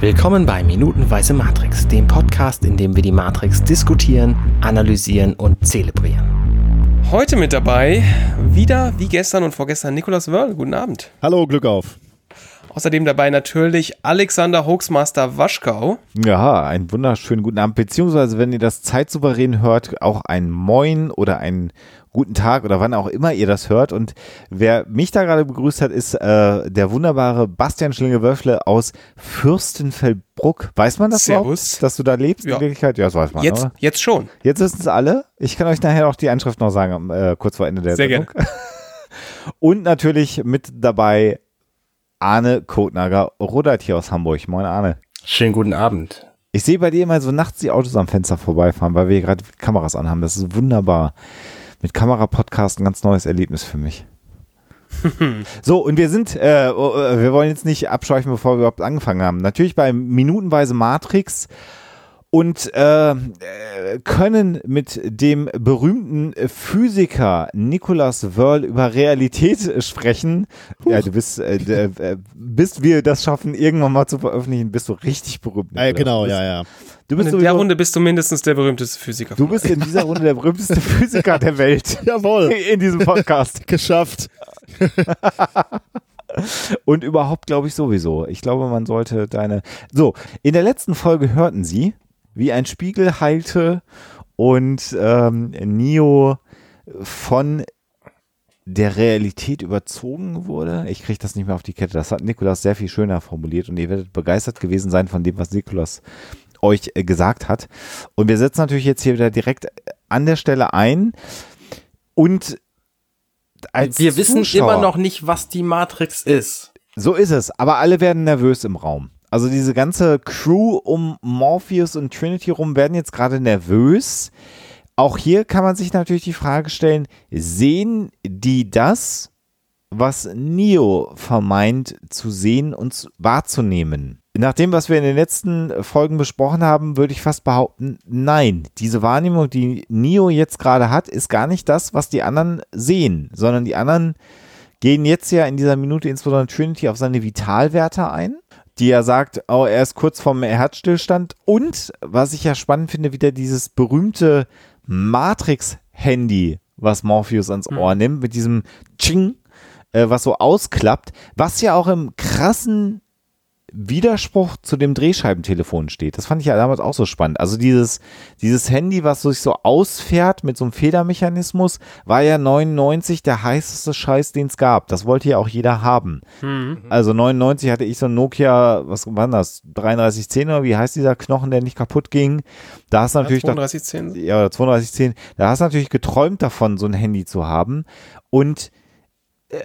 Willkommen bei Minutenweise Matrix, dem Podcast, in dem wir die Matrix diskutieren, analysieren und zelebrieren. Heute mit dabei, wieder wie gestern und vorgestern, Nikolaus Wörl. Guten Abend. Hallo, Glück auf. Außerdem dabei natürlich Alexander Hoaxmaster Waschkau. Ja, einen wunderschönen guten Abend. Beziehungsweise, wenn ihr das zeitsouverän hört, auch ein Moin oder ein guten Tag oder wann auch immer ihr das hört. Und wer mich da gerade begrüßt hat, ist äh, der wunderbare Bastian Schlinge-Wörfle aus Fürstenfeldbruck. Weiß man das Servus. Dass du da lebst Ja. in Wirklichkeit? Ja, das weiß man. Jetzt, oder? jetzt schon. Jetzt wissen es alle. Ich kann euch nachher auch die Einschrift noch sagen, äh, kurz vor Ende der Sehr Sendung. Und natürlich mit dabei Arne Kotnager, Rodert hier aus Hamburg. Moin Arne. Schönen guten Abend. Ich sehe bei dir immer so nachts die Autos am Fenster vorbeifahren, weil wir hier gerade Kameras anhaben. Das ist wunderbar. Mit Kamera-Podcast ein ganz neues Erlebnis für mich. so, und wir sind, äh, oh, äh, wir wollen jetzt nicht abschweifen, bevor wir überhaupt angefangen haben. Natürlich bei Minutenweise Matrix und äh, können mit dem berühmten Physiker Nicolas Wörl über Realität sprechen. Ja, du bist, äh, äh, bis wir das schaffen, irgendwann mal zu veröffentlichen, bist du richtig berühmt. Äh, Nikolaus. genau, bist, ja, ja. Du Und bist, in der sowieso- Runde bist du mindestens der berühmteste Physiker. du bist in dieser Runde der berühmteste Physiker der Welt. Jawohl, In diesem Podcast. geschafft. Und überhaupt glaube ich sowieso. Ich glaube, man sollte deine. So, in der letzten Folge hörten sie, wie ein Spiegel heilte und ähm, Neo von der Realität überzogen wurde. Ich kriege das nicht mehr auf die Kette. Das hat Nikolas sehr viel schöner formuliert und ihr werdet begeistert gewesen sein von dem, was Nikolas euch äh, gesagt hat. Und wir setzen natürlich jetzt hier wieder direkt an der Stelle ein und als Wir wissen Zuschauer, immer noch nicht, was die Matrix ist. so ist es, aber alle werden nervös im Raum. Also diese ganze Crew um Morpheus und Trinity rum werden jetzt gerade nervös. Auch hier kann man sich natürlich die Frage stellen, sehen die das, was Neo vermeint zu sehen und zu- wahrzunehmen? Nach dem, was wir in den letzten Folgen besprochen haben, würde ich fast behaupten, nein. Diese Wahrnehmung, die Neo jetzt gerade hat, ist gar nicht das, was die anderen sehen, sondern die anderen gehen jetzt ja in dieser Minute insbesondere Trinity auf seine Vitalwerte ein, die ja sagt, oh, er ist kurz vorm Herzstillstand. Und was ich ja spannend finde, wieder dieses berühmte Matrix-Handy, was Morpheus ans Ohr nimmt, mit diesem Ching, äh, was so ausklappt, was ja auch im krassen Widerspruch zu dem Drehscheibentelefon steht. Das fand ich ja damals auch so spannend. Also dieses, dieses Handy, was sich so ausfährt mit so einem Federmechanismus, war ja 99 der heißeste Scheiß, den es gab. Das wollte ja auch jeder haben. Also 99 hatte ich so ein Nokia, was war das? 3310 oder wie heißt dieser Knochen, der nicht kaputt ging? Da hast du natürlich doch 3210. ja, oder 3210, da hast du natürlich geträumt davon, so ein Handy zu haben. Und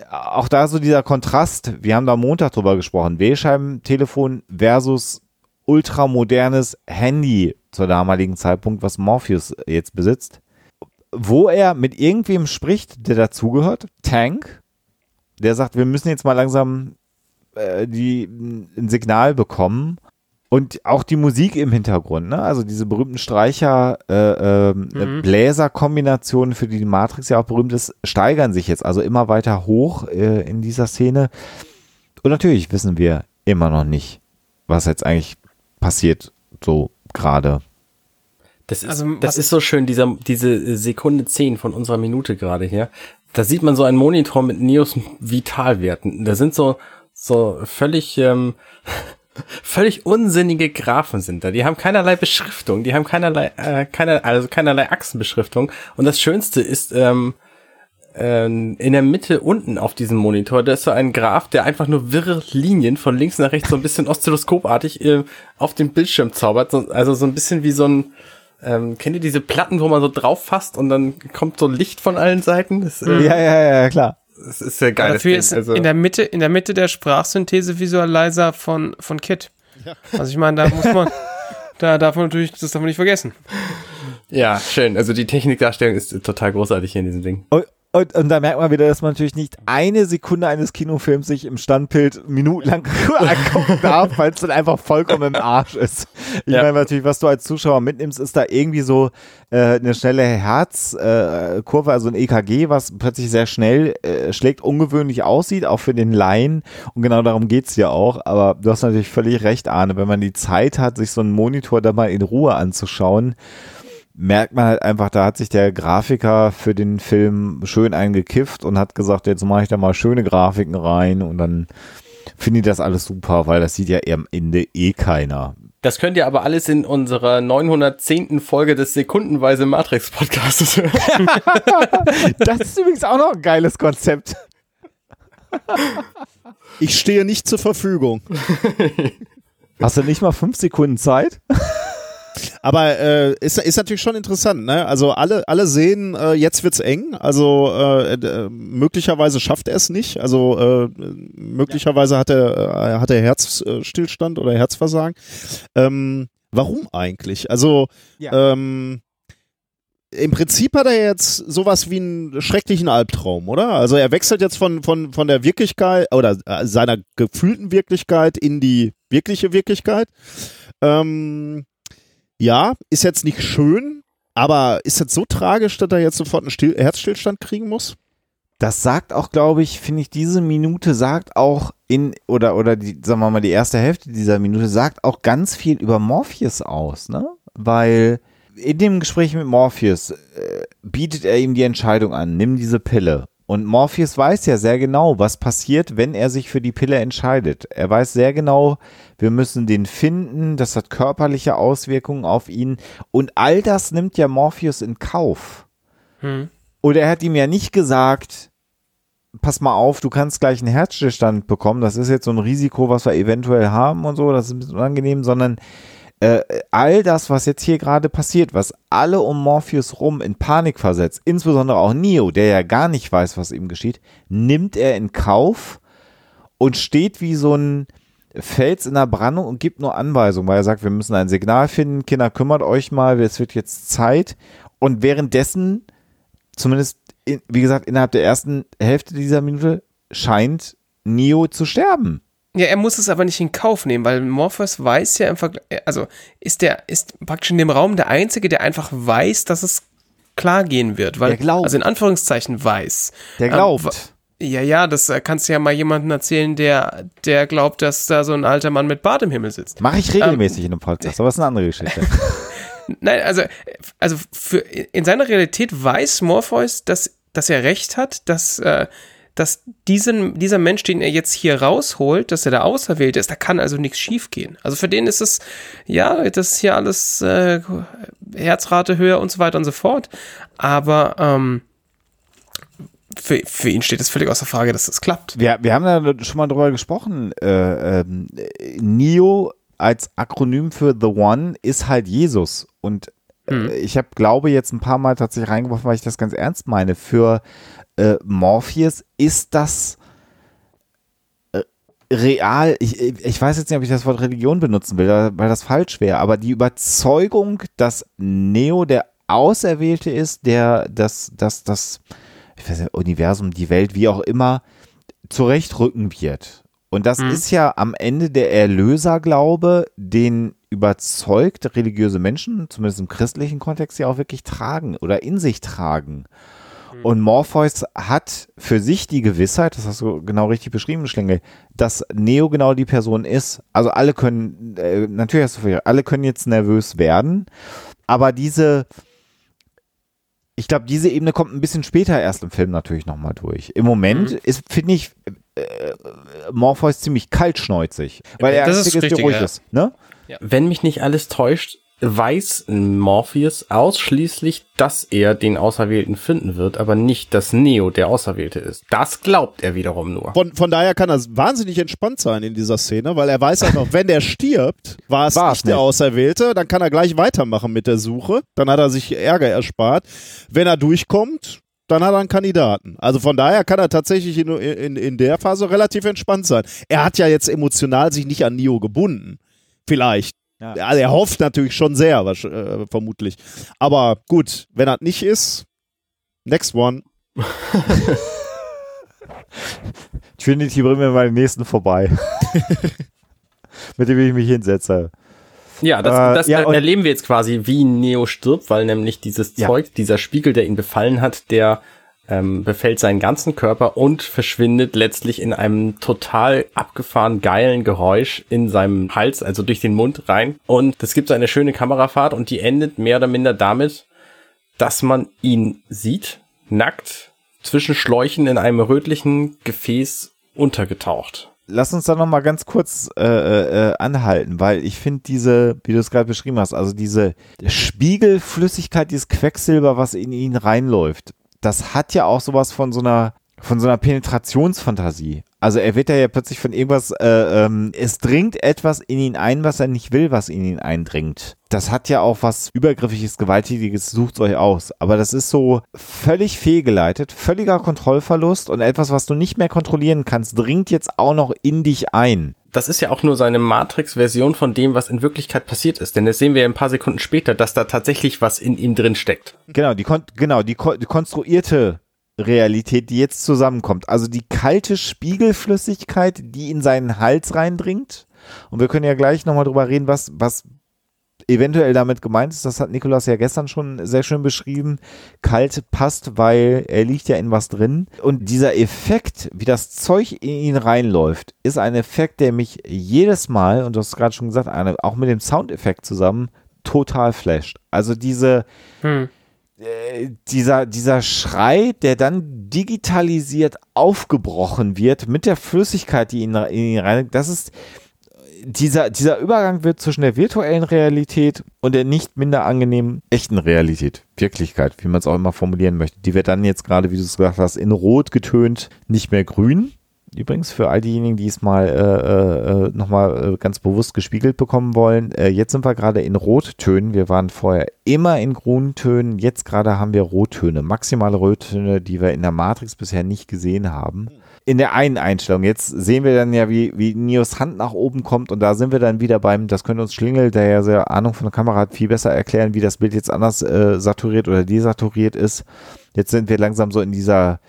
auch da so dieser Kontrast, wir haben da Montag drüber gesprochen, Wählscheibentelefon versus ultramodernes Handy zur damaligen Zeitpunkt, was Morpheus jetzt besitzt, wo er mit irgendwem spricht, der dazugehört, Tank, der sagt, wir müssen jetzt mal langsam äh, die, ein Signal bekommen. Und auch die Musik im Hintergrund, ne? Also diese berühmten Streicher, äh, ähm, Mhm. Bläserkombinationen, für die die Matrix ja auch berühmt ist, steigern sich jetzt also immer weiter hoch äh, in dieser Szene. Und natürlich wissen wir immer noch nicht, was jetzt eigentlich passiert, so gerade. Das ist, Also, das ist so schön, dieser, diese Sekunde 10 von unserer Minute gerade hier. Da sieht man so einen Monitor mit Neos Vitalwerten. Da sind so, so völlig, ähm, völlig unsinnige Graphen sind da. Die haben keinerlei Beschriftung, die haben keinerlei, äh, keiner, also keinerlei Achsenbeschriftung. Und das Schönste ist, ähm, ähm, in der Mitte unten auf diesem Monitor, da ist so ein Graph, der einfach nur wirre Linien von links nach rechts so ein bisschen oszilloskopartig äh, auf den Bildschirm zaubert. So, also so ein bisschen wie so ein, ähm, kennt ihr diese Platten, wo man so drauf fasst und dann kommt so Licht von allen Seiten? Das, äh, Ja, ja, ja, klar. Das ist sehr geil. Dafür ist also, in der Mitte, in der Mitte der Sprachsynthese-Visualizer von, von Kit. Also ich meine, da muss man, da darf man natürlich, das darf man nicht vergessen. ja, schön. Also die Technikdarstellung ist total großartig hier in diesem Ding. Und, Und, und da merkt man wieder, dass man natürlich nicht eine Sekunde eines Kinofilms sich im Standbild minutenlang angucken darf, weil es dann einfach vollkommen im Arsch ist. Ich Ja. meine natürlich, was du als Zuschauer mitnimmst, ist da irgendwie so äh, eine schnelle Herzkurve, äh, also ein EKG, was plötzlich sehr schnell äh, schlägt, ungewöhnlich aussieht, auch für den Laien. Und genau darum geht's ja auch. Aber du hast natürlich völlig recht, Arne, wenn man die Zeit hat, sich so einen Monitor da mal in Ruhe anzuschauen, merkt man halt einfach, da hat sich der Grafiker für den Film schön eingekifft und hat gesagt, jetzt mache ich da mal schöne Grafiken rein und dann finde ich das alles super, weil das sieht ja am Ende eh keiner. Das könnt ihr aber alles in unserer 910. Folge des Sekundenweise Matrix Podcasts hören. Das ist übrigens auch noch ein geiles Konzept. Ich stehe nicht zur Verfügung. Hast du nicht mal fünf Sekunden Zeit? Aber äh, ist, ist natürlich schon interessant, ne? Also alle, alle sehen, äh, jetzt wird's eng. Also äh, äh, möglicherweise schafft er es nicht. Also äh, möglicherweise hat er, äh, hat er Herzstillstand oder Herzversagen. Ähm, warum eigentlich? Also Ja. ähm, im Prinzip hat er jetzt sowas wie einen schrecklichen Albtraum, oder? Also er wechselt jetzt von, von, von der Wirklichkeit oder seiner gefühlten Wirklichkeit in die wirkliche Wirklichkeit. Ähm, ja, ist jetzt nicht schön, aber ist jetzt so tragisch, dass er jetzt sofort einen Still Herzstillstand kriegen muss? Das sagt auch, glaube ich, finde ich, diese Minute sagt auch in, oder, oder die, sagen wir mal, die erste Hälfte dieser Minute sagt auch ganz viel über Morpheus aus, ne? Weil in dem Gespräch mit Morpheus äh, bietet er ihm die Entscheidung an, nimm diese Pille. Und Morpheus weiß ja sehr genau, was passiert, wenn er sich für die Pille entscheidet. Er weiß sehr genau, wir müssen den finden, das hat körperliche Auswirkungen auf ihn. Und all das nimmt ja Morpheus in Kauf. Hm. Und er hat ihm ja nicht gesagt, pass mal auf, du kannst gleich einen Herzstillstand bekommen. Das ist jetzt so ein Risiko, was wir eventuell haben und so. Das ist ein bisschen unangenehm, sondern äh, all das, was jetzt hier gerade passiert, was alle um Morpheus rum in Panik versetzt, insbesondere auch Neo, der ja gar nicht weiß, was ihm geschieht, nimmt er in Kauf und steht wie so ein Fels in der Brandung und gibt nur Anweisungen, weil er sagt, wir müssen ein Signal finden, Kinder, kümmert euch mal, es wird jetzt Zeit. Und währenddessen, zumindest, in, wie gesagt, innerhalb der ersten Hälfte dieser Minute, scheint Neo zu sterben. Ja, er muss es aber nicht in Kauf nehmen, weil Morpheus weiß ja im Vergleich, also ist der, ist praktisch in dem Raum der Einzige, der einfach weiß, dass es klar gehen wird, weil, Der glaubt. also in Anführungszeichen weiß. Der Ähm, glaubt. wa- Ja, ja, das äh, kannst du ja mal jemandem erzählen, der, der glaubt, dass da so ein alter Mann mit Bart im Himmel sitzt. Mache ich regelmäßig in einem Podcast, aber das ist eine andere Geschichte. Nein, also, also für, in seiner Realität weiß Morpheus, dass, dass er recht hat, dass, äh, dass diesen, dieser Mensch, den er jetzt hier rausholt, dass er der Auserwählte ist, da kann also nichts schiefgehen. Also für den ist es, ja, das ist hier alles äh, Herzrate höher und so weiter und so fort. Aber ähm, für, für ihn steht es völlig außer Frage, dass das klappt. wir, wir haben da schon mal drüber gesprochen. Äh, ähm, Neo als Akronym für The One ist halt Jesus. Und äh, ich habe, glaube jetzt ein paar Mal tatsächlich reingeworfen, weil ich das ganz ernst meine. Für äh, Morpheus ist das äh, real. Ich, ich weiß jetzt nicht, ob ich das Wort Religion benutzen will, weil das falsch wäre. Aber die Überzeugung, dass Neo der Auserwählte ist, der das, das, das, ich weiß nicht, Universum, die Welt, wie auch immer, zurechtrücken wird. Und das ist ja am Ende der Erlöserglaube, den überzeugt religiöse Menschen, zumindest im christlichen Kontext, ja auch wirklich tragen oder in sich tragen. Und Morpheus hat für sich die Gewissheit, das hast du genau richtig beschrieben, Schlingel, dass Neo genau die Person ist. Also alle können, äh, natürlich hast du alle können jetzt nervös werden, aber diese, ich glaube, diese Ebene kommt ein bisschen später erst im Film natürlich nochmal durch. Im Moment ist, finde ich, äh, Morpheus ziemlich kaltschneuzig, weil er Das ist ist, richtig, ruhig ja. ist. Ne? Wenn mich nicht alles täuscht, weiß Morpheus ausschließlich, dass er den Auserwählten finden wird, aber nicht, dass Neo der Auserwählte ist. Das glaubt er wiederum nur. Von, von daher kann er wahnsinnig entspannt sein in dieser Szene, weil er weiß einfach, wenn der stirbt, war es nicht der. Auserwählte, dann kann er gleich weitermachen mit der Suche. Dann hat er sich Ärger erspart. Wenn er durchkommt, dann hat er einen Kandidaten. Also von daher kann er tatsächlich in, in, in der Phase relativ entspannt sein. Er hat ja jetzt emotional sich nicht an Neo gebunden. Vielleicht. Ja. Also er hofft natürlich schon sehr, äh, vermutlich. Aber gut, wenn er nicht ist, next one. Trinity bringt mir mal den nächsten vorbei. Mit dem ich mich hinsetze. Ja, das, Äh, das ja, er- erleben wir jetzt quasi, wie Neo stirbt, weil nämlich dieses Ja. Zeug, dieser Spiegel, der ihn befallen hat, der ähm, befällt seinen ganzen Körper und verschwindet letztlich in einem total abgefahren geilen Geräusch in seinem Hals, also durch den Mund rein. Und es gibt so eine schöne Kamerafahrt und die endet mehr oder minder damit, dass man ihn sieht, nackt, zwischen Schläuchen in einem rötlichen Gefäß untergetaucht. Lass uns da noch mal ganz kurz äh, äh, äh, anhalten, weil ich finde diese, wie du es gerade beschrieben hast, also diese Spiegelflüssigkeit, dieses Quecksilber, was in ihn reinläuft, das hat ja auch sowas von so einer von so einer Penetrationsfantasie. Also er wird ja plötzlich von irgendwas, äh, ähm, es dringt etwas in ihn ein, was er nicht will, was in ihn eindringt. Das hat ja auch was Übergriffiges, Gewalttätiges, sucht euch aus. Aber das ist so völlig fehlgeleitet, völliger Kontrollverlust und etwas, was du nicht mehr kontrollieren kannst, dringt jetzt auch noch in dich ein. Das ist ja auch nur seine Matrix-Version von dem, was in Wirklichkeit passiert ist. Denn das sehen wir ja ein paar Sekunden später, dass da tatsächlich was in ihm drin steckt. Genau, die, kon genau, die, ko die konstruierte Realität, die jetzt zusammenkommt. Also die kalte Spiegelflüssigkeit, die in seinen Hals reindringt. Und wir können ja gleich nochmal drüber reden, was, was eventuell damit gemeint ist. Das hat Nikolas ja gestern schon sehr schön beschrieben. Kalt passt, weil er liegt ja in was drin. Und dieser Effekt, wie das Zeug in ihn reinläuft, ist ein Effekt, der mich jedes Mal, und du hast gerade schon gesagt, Arne, auch mit dem Soundeffekt zusammen, total flasht. Also diese, Hm. äh, dieser, dieser Schrei, der dann digitalisiert aufgebrochen wird mit der Flüssigkeit, die ihn, in ihn rein, das ist, dieser, dieser Übergang wird zwischen der virtuellen Realität und der nicht minder angenehmen echten Realität, Wirklichkeit, wie man es auch immer formulieren möchte. Die wird dann jetzt gerade, wie du es gesagt hast, in Rot getönt, nicht mehr grün. Übrigens für all diejenigen, die es mal äh, äh, nochmal äh, ganz bewusst gespiegelt bekommen wollen, äh, jetzt sind wir gerade in Rottönen. Wir waren vorher immer in Grüntönen. Jetzt gerade haben wir Rottöne, maximale Rottöne, die wir in der Matrix bisher nicht gesehen haben. In der einen Einstellung. Jetzt sehen wir dann ja, wie, wie Nios Hand nach oben kommt und da sind wir dann wieder beim, das könnte uns Schlingel, der ja sehr Ahnung von der Kamera hat, viel besser erklären, wie das Bild jetzt anders äh, saturiert oder desaturiert ist. Jetzt sind wir langsam so in dieser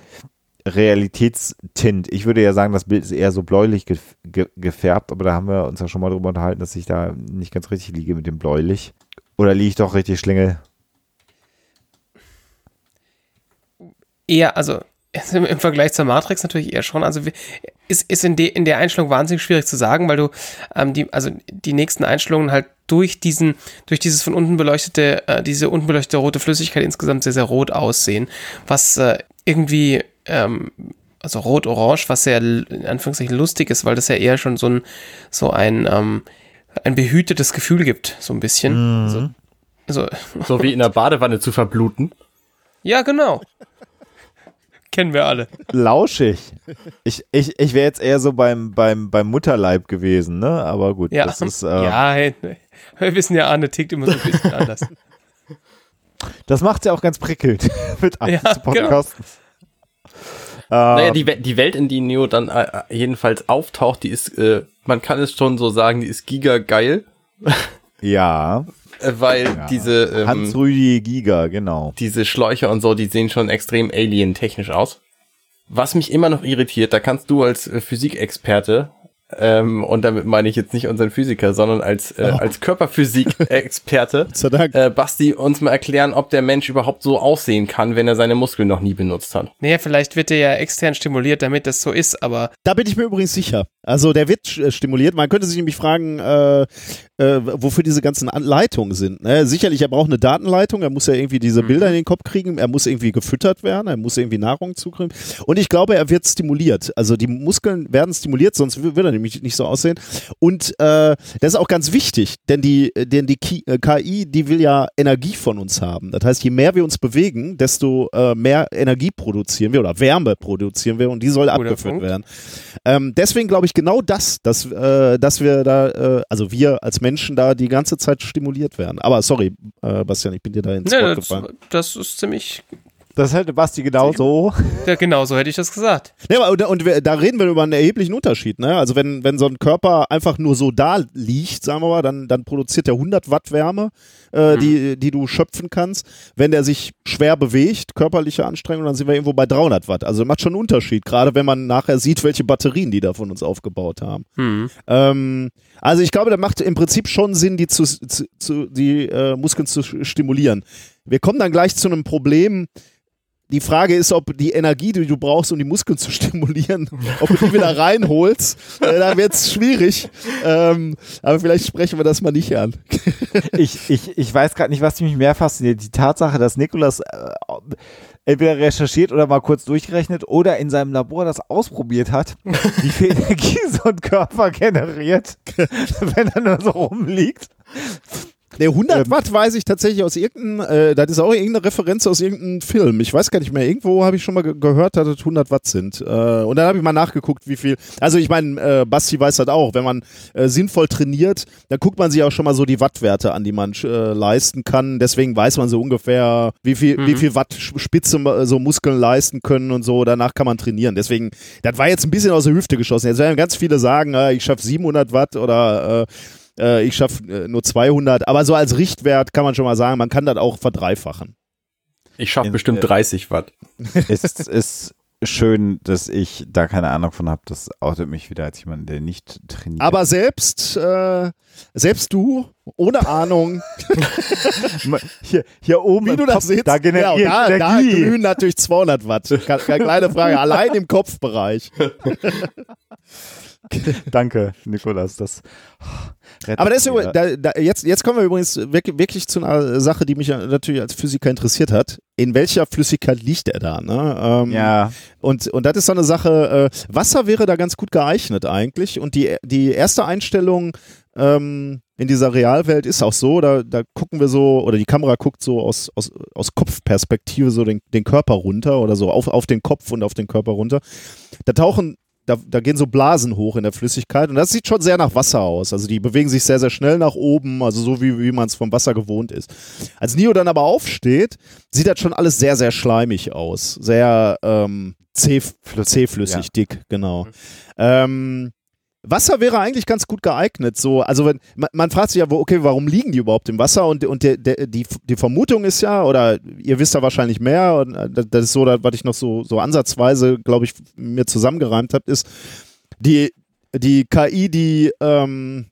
Realitätstint. Ich würde ja sagen, das Bild ist eher so bläulich ge ge gefärbt, aber da haben wir uns ja schon mal drüber unterhalten, dass ich da nicht ganz richtig liege mit dem bläulich. Oder liege ich doch richtig Schlingel? Eher, also im, im Vergleich zur Matrix natürlich eher schon. Also ist, ist in, de, in der Einstellung wahnsinnig schwierig zu sagen, weil du ähm, die, also die nächsten Einstellungen halt durch diesen, durch dieses von unten beleuchtete, äh, diese unten beleuchtete rote Flüssigkeit insgesamt sehr, sehr rot aussehen, was äh, irgendwie, ähm, also rot-orange, was sehr in Anführungszeichen lustig ist, weil das ja eher schon so ein, so ein, ähm, ein behütetes Gefühl gibt, so ein bisschen. Also, also, So wie in der Badewanne zu verbluten. ja, genau. Kennen wir alle. Lauschig. Ich, ich, ich wäre jetzt eher so beim, beim, beim Mutterleib gewesen, ne? Aber gut, Ja, das ist, äh, ja hey, wir wissen ja, Arne tickt immer so ein bisschen anders. das macht ja auch ganz prickelnd mit Arne Ja, zu podcasten. Naja, Ähm, die, die Welt, in die Neo dann äh, äh, jedenfalls auftaucht, die ist, äh, man kann es schon so sagen, die ist giga geil, ja, äh, weil diese, ähm, Hans-Rüdi Giga, genau. diese Schläuche und so, die sehen schon extrem alien-technisch aus. Was mich immer noch irritiert, da kannst du als äh, Physikexperte, ähm, und damit meine ich jetzt nicht unseren Physiker, sondern als, äh, als Körperphysik-Experte, äh, Basti, uns mal erklären, ob der Mensch überhaupt so aussehen kann, wenn er seine Muskeln noch nie benutzt hat. Naja, vielleicht wird der ja extern stimuliert, damit das so ist, aber Da bin ich mir übrigens sicher. Also der wird äh, stimuliert. Man könnte sich nämlich fragen, äh, äh, wofür diese ganzen An- Leitungen sind. Ne? Sicherlich, er braucht eine Datenleitung. Er muss ja irgendwie diese Bilder in den Kopf kriegen. Er muss irgendwie gefüttert werden. Er muss irgendwie Nahrung zukriegen. Und ich glaube, er wird stimuliert. Also die Muskeln werden stimuliert, sonst w- wird er nämlich nicht so aussehen. Und äh, das ist auch ganz wichtig, denn die, denn die Ki äh, die will ja Energie von uns haben. Das heißt, je mehr wir uns bewegen, desto äh, mehr Energie produzieren wir oder Wärme produzieren wir und die soll abgeführt Punkt. werden. Ähm, deswegen glaube ich genau das, dass, äh, dass wir da, äh, also wir als Menschen da die ganze Zeit stimuliert werden. Aber sorry, äh, Bastian, ich bin dir da ins ne, Wort gefallen. das ist ziemlich, Das hätte Basti genau so. Ja, genau so hätte ich das gesagt. Ja, und, und wir- da reden wir über einen erheblichen Unterschied. Ne? Also wenn, wenn so ein Körper einfach nur so da liegt, sagen wir mal, dann, dann produziert er 100 Watt Wärme, äh, die, die du schöpfen kannst. Wenn der sich schwer bewegt, körperliche Anstrengung, dann sind wir irgendwo bei 300 Watt. Also macht schon einen Unterschied, gerade wenn man nachher sieht, welche Batterien die da von uns aufgebaut haben. Hm. Ähm, also ich glaube, da macht im Prinzip schon Sinn, die, zu, zu, zu, die äh, Muskeln zu stimulieren. Wir kommen dann gleich zu einem Problem. Die Frage ist, ob die Energie, die du brauchst, um die Muskeln zu stimulieren, ob du die wieder reinholst. Äh, da wird es schwierig. Ähm, aber vielleicht sprechen wir das mal nicht an. Ich, ich, ich weiß gerade nicht, was mich mehr fasziniert. Die Tatsache, dass Nikolas äh, entweder recherchiert oder mal kurz durchgerechnet oder in seinem Labor das ausprobiert hat, wie viel Energie so ein Körper generiert, wenn er nur so rumliegt. Der 100 Ähm. Watt weiß ich tatsächlich aus irgendeinem, äh, das ist auch irgendeine Referenz aus irgendeinem Film. Ich weiß gar nicht mehr. Irgendwo habe ich schon mal ge gehört, dass es 100 Watt sind. Äh, und dann habe ich mal nachgeguckt, wie viel. Also ich meine, äh, Basti weiß das auch. Wenn man äh, sinnvoll trainiert, dann guckt man sich auch schon mal so die Wattwerte an, die man äh, leisten kann. Deswegen weiß man so ungefähr, wie viel, wie viel Watt Spitze äh, so Muskeln leisten können und so. Danach kann man trainieren. Deswegen, das war jetzt ein bisschen aus der Hüfte geschossen. Jetzt werden ganz viele sagen, äh, ich schaffe 700 Watt oder äh, äh, ich schaffe äh, nur 200, aber so als Richtwert kann man schon mal sagen, man kann das auch verdreifachen. Ich schaffe bestimmt äh, 30 Watt. Es ist schön, dass ich da keine Ahnung von habe. Das outet mich wieder als jemand, der nicht trainiert. Aber selbst, äh, selbst du, ohne Ahnung, hier, hier oben wie du Kopf, das sitzt, da generiert ja, da, da glühen natürlich 200 Watt. Ke- Keine kleine Frage, allein im Kopfbereich. Danke, Nikolas. Das rettet Aber das ist, da, da, jetzt, jetzt kommen wir übrigens wirklich, wirklich zu einer Sache, die mich natürlich als Physiker interessiert hat. In welcher Flüssigkeit liegt er da? Ne? Ähm, ja, Und, und das ist so eine Sache, äh, Wasser wäre da ganz gut geeignet eigentlich. Und die, die erste Einstellung ähm, in dieser Realwelt ist auch so, da, da gucken wir so, oder die Kamera guckt so aus, aus, aus Kopfperspektive so den, den Körper runter oder so auf, auf den Kopf und auf den Körper runter. Da tauchen, da, da gehen so Blasen hoch in der Flüssigkeit und das sieht schon sehr nach Wasser aus. Also die bewegen sich sehr, sehr schnell nach oben, also so wie, wie man es vom Wasser gewohnt ist. Als Neo dann aber aufsteht, sieht das schon alles sehr, sehr schleimig aus. Sehr ähm, zäh, zähflüssig, ja. dick, genau. Ähm, Wasser wäre eigentlich ganz gut geeignet. So, also wenn man, man fragt sich ja, okay, warum liegen die überhaupt im Wasser? Und, und der, der, die, die Vermutung ist ja, oder ihr wisst da wahrscheinlich mehr, und äh, das ist so, was ich noch so, so ansatzweise, glaube ich, mir zusammengereimt habe, ist, die, die KI, die ähm,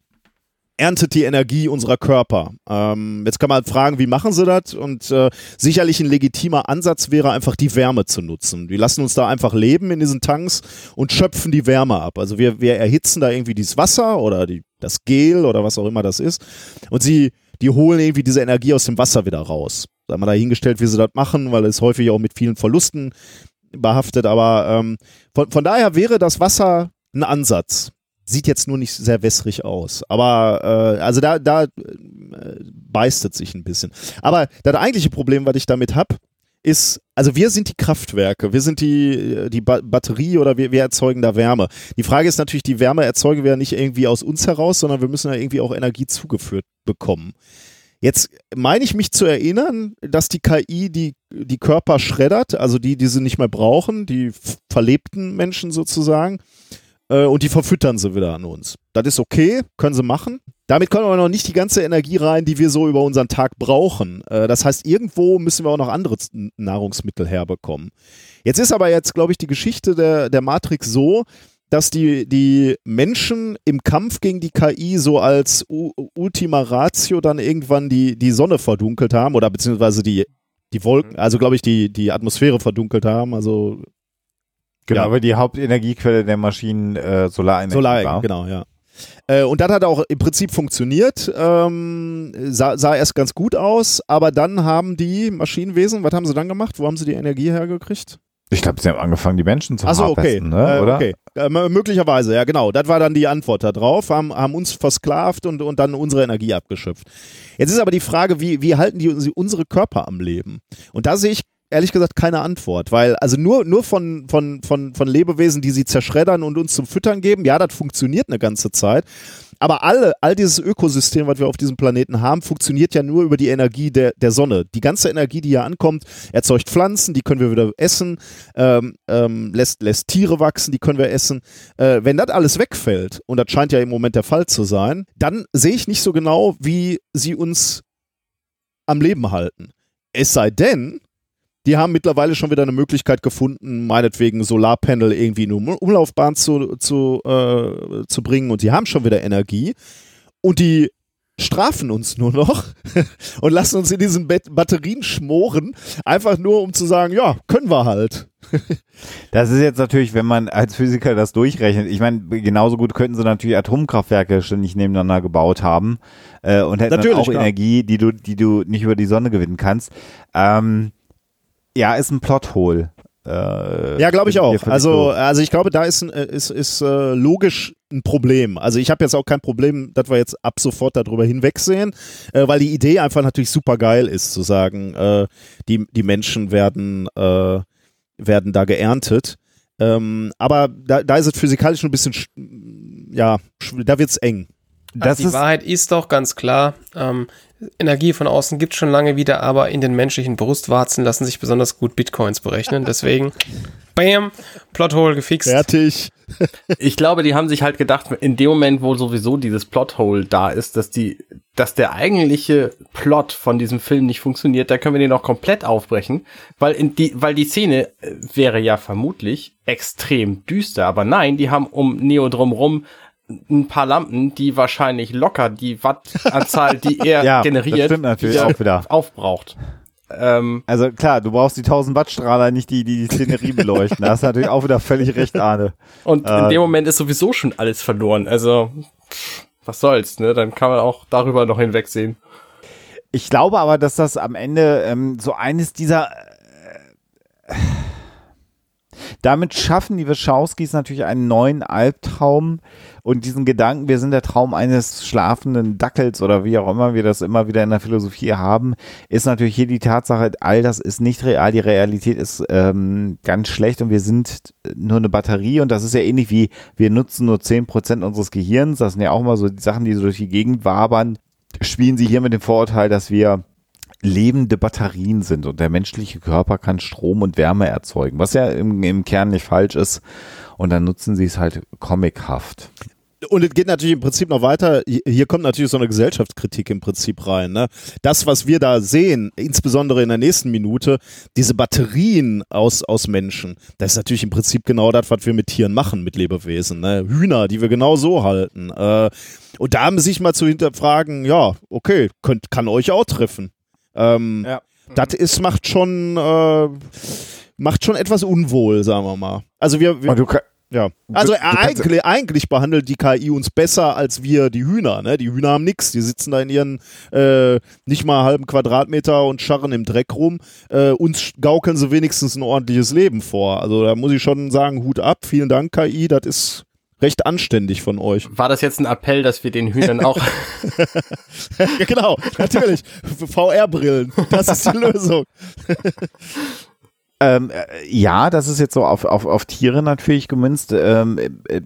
erntet die Energie unserer Körper. Ähm, jetzt kann man halt fragen, wie machen sie das? Und äh, sicherlich ein legitimer Ansatz wäre einfach die Wärme zu nutzen. Die lassen uns da einfach leben in diesen Tanks und schöpfen die Wärme ab. Also wir, wir erhitzen da irgendwie dieses Wasser oder die, das Gel oder was auch immer das ist. Und sie, die holen irgendwie diese Energie aus dem Wasser wieder raus. Da haben wir dahingestellt, wie sie das machen, weil es häufig auch mit vielen Verlusten behaftet. Aber ähm, von, von daher wäre das Wasser ein Ansatz. Sieht jetzt nur nicht sehr wässrig aus. Aber äh, also da, da äh, beißt es sich ein bisschen. Aber das eigentliche Problem, was ich damit habe, ist, also wir sind die Kraftwerke, wir sind die, die ba Batterie oder wir, wir erzeugen da Wärme. Die Frage ist natürlich, die Wärme erzeugen wir ja nicht irgendwie aus uns heraus, sondern wir müssen ja irgendwie auch Energie zugeführt bekommen. Jetzt meine ich mich zu erinnern, dass die KI die, die Körper schreddert, also die, die sie nicht mehr brauchen, die verlebten Menschen sozusagen, äh, und die verfüttern sie wieder an uns. Das ist okay, können sie machen. Damit kommt aber noch nicht die ganze Energie rein, die wir so über unseren Tag brauchen. Äh, das heißt, irgendwo müssen wir auch noch andere Nahrungsmittel herbekommen. Jetzt ist aber jetzt, glaube ich, die Geschichte der, der Matrix so, dass die, die Menschen im Kampf gegen die KI so als U Ultima Ratio dann irgendwann die, die Sonne verdunkelt haben oder beziehungsweise die, die Wolken, also glaube ich, die, die Atmosphäre verdunkelt haben, also genau, ja. weil die Hauptenergiequelle der Maschinen äh, Solarenergie Solar, war. genau, ja. Äh, und das hat auch im Prinzip funktioniert, ähm, sah, sah erst ganz gut aus, aber dann haben die Maschinenwesen, was haben sie dann gemacht? Wo haben sie die Energie hergekriegt? Ich glaube, sie haben angefangen, die Menschen zu Achso, okay. ne? äh, oder? okay. Äh, möglicherweise, ja, genau. Das war dann die Antwort darauf. Haben, haben uns versklavt und, und dann unsere Energie abgeschöpft. Jetzt ist aber die Frage, wie, wie halten die uns- unsere Körper am Leben? Und da sehe ich ehrlich gesagt keine Antwort, weil also nur, nur von, von, von, von Lebewesen, die sie zerschreddern und uns zum Füttern geben, ja, das funktioniert eine ganze Zeit. Aber alle, all dieses Ökosystem, was wir auf diesem Planeten haben, funktioniert ja nur über die Energie der, der Sonne. Die ganze Energie, die hier ankommt, erzeugt Pflanzen, die können wir wieder essen, ähm, ähm, lässt, lässt Tiere wachsen, die können wir essen. Äh, wenn das alles wegfällt, und das scheint ja im Moment der Fall zu sein, dann sehe ich nicht so genau, wie sie uns am Leben halten. Es sei denn, die haben mittlerweile schon wieder eine Möglichkeit gefunden, meinetwegen Solarpanel irgendwie in eine Umlaufbahn zu, zu, äh, zu bringen und die haben schon wieder Energie und die strafen uns nur noch und lassen uns in diesen Batterien schmoren, einfach nur um zu sagen, ja, können wir halt. Das ist jetzt natürlich, wenn man als Physiker das durchrechnet, ich meine, genauso gut könnten sie natürlich Atomkraftwerke ständig nebeneinander gebaut haben äh, und hätten dann auch klar. Energie, die du, die du nicht über die Sonne gewinnen kannst. Ähm, ja, ist ein Plothole. Äh, Ja, glaube ich auch. Also, also ich glaube, da ist, ein, äh, ist, ist äh, logisch ein Problem. Also ich habe jetzt auch kein Problem, dass wir jetzt ab sofort darüber hinwegsehen, äh, weil die Idee einfach natürlich super geil ist, zu sagen, äh, die, die Menschen werden, äh, werden da geerntet. Ähm, aber da, da ist es physikalisch ein bisschen, sch- ja, sch- da wird's eng. das also die ist, Wahrheit ist doch ganz klar, ähm, Energie von außen gibt schon lange wieder, aber in den menschlichen Brustwarzen lassen sich besonders gut Bitcoins berechnen. Deswegen, bam, Plothole gefixt. Fertig. Ich glaube, die haben sich halt gedacht, in dem Moment, wo sowieso dieses Plothole da ist, dass die, dass der eigentliche Plot von diesem Film nicht funktioniert, da können wir den noch komplett aufbrechen, weil in die, weil die Szene äh, wäre ja vermutlich extrem düster, aber nein, die haben um Neo drumrum ein paar Lampen, die wahrscheinlich locker die Wattanzahl, die er Ja, generiert, wieder auch wieder. aufbraucht. Ähm, also klar, du brauchst die 1000 Watt Strahler nicht, die die, die Szenerie beleuchten. Da hast du natürlich auch wieder völlig recht, Arne. Und in Äh, dem Moment ist sowieso schon alles verloren. Also, was soll's, ne? Dann kann man auch darüber noch hinwegsehen. Ich glaube aber, dass das am Ende ähm, so eines dieser. Äh, damit schaffen die Wachowskis natürlich einen neuen Albtraum und diesen Gedanken, wir sind der Traum eines schlafenden Dackels oder wie auch immer wir das immer wieder in der Philosophie haben, ist natürlich hier die Tatsache, all das ist nicht real, die Realität ist ähm, ganz schlecht und wir sind nur eine Batterie und das ist ja ähnlich wie wir nutzen nur 10% unseres Gehirns, das sind ja auch mal so die Sachen, die so durch die Gegend wabern, spielen sie hier mit dem Vorurteil, dass wir lebende Batterien sind und der menschliche Körper kann Strom und Wärme erzeugen, was ja im, im Kern nicht falsch ist. Und dann nutzen sie es halt comichaft. Und es geht natürlich im Prinzip noch weiter. Hier- kommt natürlich so eine Gesellschaftskritik im Prinzip rein. Ne? Das, was wir da sehen, insbesondere in der nächsten Minute, diese Batterien aus, aus Menschen, das ist natürlich im Prinzip genau das, was wir mit Tieren machen, mit Lebewesen. Ne? Hühner, die wir genau so halten. Äh, und da haben sich mal zu hinterfragen, ja, okay, könnt, kann euch auch treffen. Ähm, Ja. Das ist, macht schon, äh, macht schon etwas unwohl, sagen wir mal. Also wir, wir du, ja. Also du kannst- eigentlich, eigentlich behandelt die KI uns besser als wir die Hühner. Ne? Die Hühner haben nichts. Die sitzen da in ihren äh, nicht mal halben Quadratmeter und scharren im Dreck rum. Äh, uns gaukeln sie wenigstens ein ordentliches Leben vor. Also da muss ich schon sagen, Hut ab. Vielen Dank, KI. Das ist recht anständig von euch. War das jetzt ein Appell, dass wir den Hühnern auch ja, genau, natürlich. VR-Brillen. Das ist die Lösung. Ähm, äh, ja, das ist jetzt so auf, auf, auf Tiere natürlich gemünzt. Ähm, äh,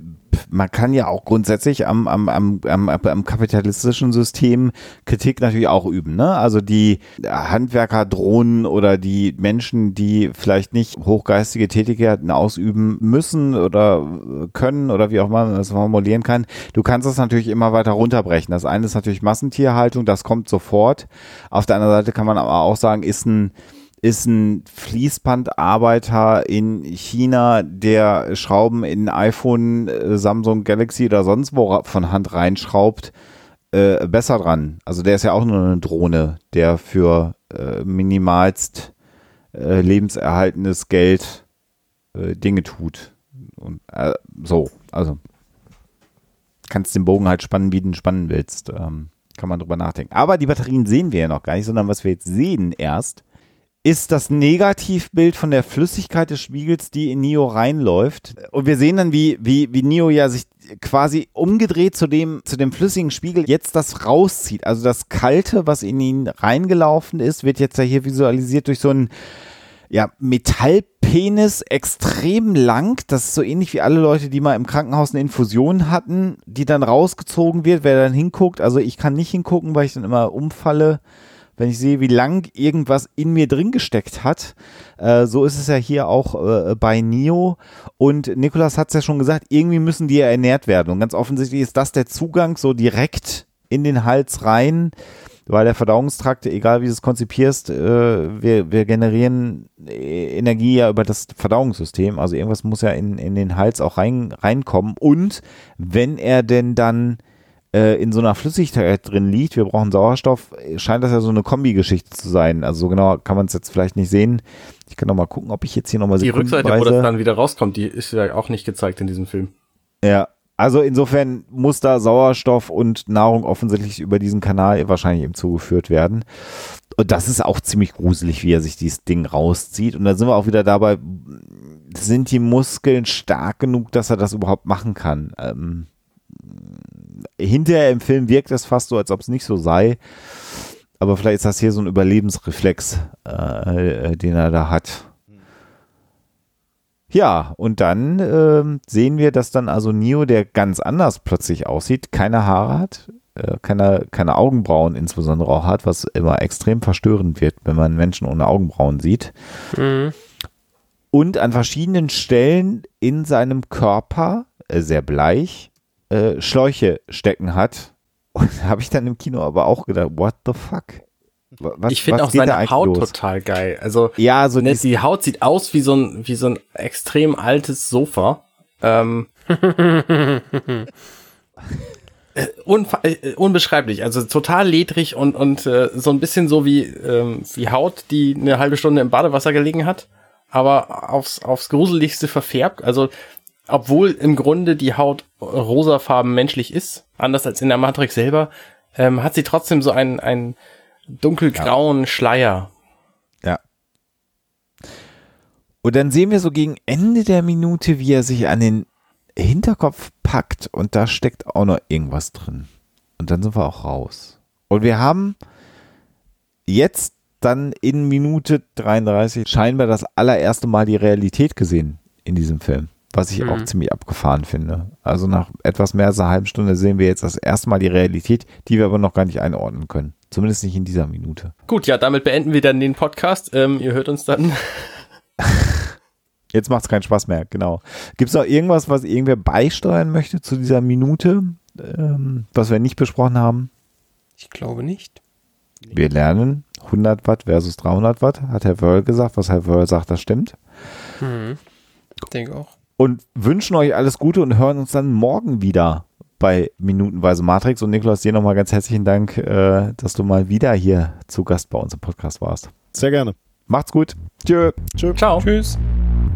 man kann ja auch grundsätzlich am, am, am, am, am kapitalistischen System Kritik natürlich auch üben. Ne? Also die Handwerker, Drohnen oder die Menschen, die vielleicht nicht hochgeistige Tätigkeiten ausüben müssen oder können oder wie auch man das formulieren kann. Du kannst das natürlich immer weiter runterbrechen. Das eine ist natürlich Massentierhaltung, das kommt sofort. Auf der anderen Seite kann man aber auch sagen, ist ein ist ein Fließbandarbeiter in China, der Schrauben in iPhone, äh, Samsung Galaxy oder sonst wo von Hand reinschraubt, äh, besser dran. Also der ist ja auch nur eine Drohne, der für äh, minimalst äh, lebenserhaltendes Geld äh, Dinge tut. Und äh, so, also kannst den Bogen halt spannen, wie du ihn spannen willst. Ähm, kann man drüber nachdenken. Aber die Batterien sehen wir ja noch gar nicht, sondern was wir jetzt sehen erst, ist das Negativbild von der Flüssigkeit des Spiegels, die in Neo reinläuft. Und wir sehen dann, wie, wie, wie Neo ja sich quasi umgedreht zu dem, zu dem flüssigen Spiegel jetzt das rauszieht. Also das Kalte, was in ihn reingelaufen ist, wird jetzt ja hier visualisiert durch so ein ja, Metallpenis extrem lang. Das ist so ähnlich wie alle Leute, die mal im Krankenhaus eine Infusion hatten, die dann rausgezogen wird, wer dann hinguckt. Also ich kann nicht hingucken, weil ich dann immer umfalle, wenn ich sehe, wie lang irgendwas in mir drin gesteckt hat. Äh, so ist es ja hier auch äh, bei Nio. Und Nikolas hat es ja schon gesagt, irgendwie müssen die ja ernährt werden. Und ganz offensichtlich ist das der Zugang so direkt in den Hals rein weil der Verdauungstrakt, egal wie du es konzipierst, äh, wir, wir generieren Energie ja über das Verdauungssystem. Also irgendwas muss ja in, in den Hals auch rein, reinkommen. Und wenn er denn dann äh, in so einer Flüssigkeit drin liegt, wir brauchen Sauerstoff, scheint das ja so eine Kombi-Geschichte zu sein. Also so genau kann man es jetzt vielleicht nicht sehen. Ich kann noch mal gucken, ob ich jetzt hier noch mal Die Rückseite, wo das dann wieder rauskommt, die ist ja auch nicht gezeigt in diesem Film. Ja, also insofern muss da Sauerstoff und Nahrung offensichtlich über diesen Kanal wahrscheinlich eben zugeführt werden. Und das ist auch ziemlich gruselig, wie er sich dieses Ding rauszieht. Und da sind wir auch wieder dabei, sind die Muskeln stark genug, dass er das überhaupt machen kann? Ähm, hinterher im Film wirkt es fast so, als ob es nicht so sei. Aber vielleicht ist das hier so ein Überlebensreflex, äh, den er da hat. Ja, und dann äh, sehen wir, dass dann also Neo, der ganz anders plötzlich aussieht, keine Haare hat, äh, keine, keine Augenbrauen insbesondere auch hat, was immer extrem verstörend wird, wenn man Menschen ohne Augenbrauen sieht. Mhm. Und an verschiedenen Stellen in seinem Körper, äh, sehr bleich, äh, Schläuche stecken hat. Und habe ich dann im Kino aber auch gedacht, what the fuck? Was, ich finde auch seine Haut los? total geil. Also ja, so ne, die Haut sieht aus wie so ein wie so ein extrem altes Sofa. Ähm, äh, äh, unbeschreiblich, also total ledrig und und äh, so ein bisschen so wie ähm, wie Haut, die eine halbe Stunde im Badewasser gelegen hat, aber aufs aufs gruseligste verfärbt. Also obwohl im Grunde die Haut rosafarben menschlich ist, anders als in der Matrix selber, ähm, hat sie trotzdem so ein ein dunkelgrauen ja. Schleier. Ja. Und dann sehen wir so gegen Ende der Minute, wie er sich an den Hinterkopf packt und da steckt auch noch irgendwas drin. Und dann sind wir auch raus. Und wir haben jetzt dann in Minute 33 scheinbar das allererste Mal die Realität gesehen in diesem Film was ich mhm. auch ziemlich abgefahren finde. Also nach etwas mehr als einer halben Stunde sehen wir jetzt das erste Mal die Realität, die wir aber noch gar nicht einordnen können. Zumindest nicht in dieser Minute. Gut, ja, damit beenden wir dann den Podcast. Ähm, ihr hört uns dann. Jetzt macht es keinen Spaß mehr, genau. Gibt es noch irgendwas, was irgendwer beisteuern möchte zu dieser Minute, ähm, was wir nicht besprochen haben? Ich glaube nicht. Wir lernen 100 Watt versus 300 Watt, hat Herr Wörl gesagt. Was Herr Wörl sagt, das stimmt. Hm. Ich denke auch und wünschen euch alles Gute und hören uns dann morgen wieder bei Minutenweise Matrix. Und Niklas, dir nochmal ganz herzlichen Dank, äh, dass du mal wieder hier zu Gast bei uns im Podcast warst. Sehr gerne. Macht's gut. Tschö. Tschö. Ciao. Tschüss.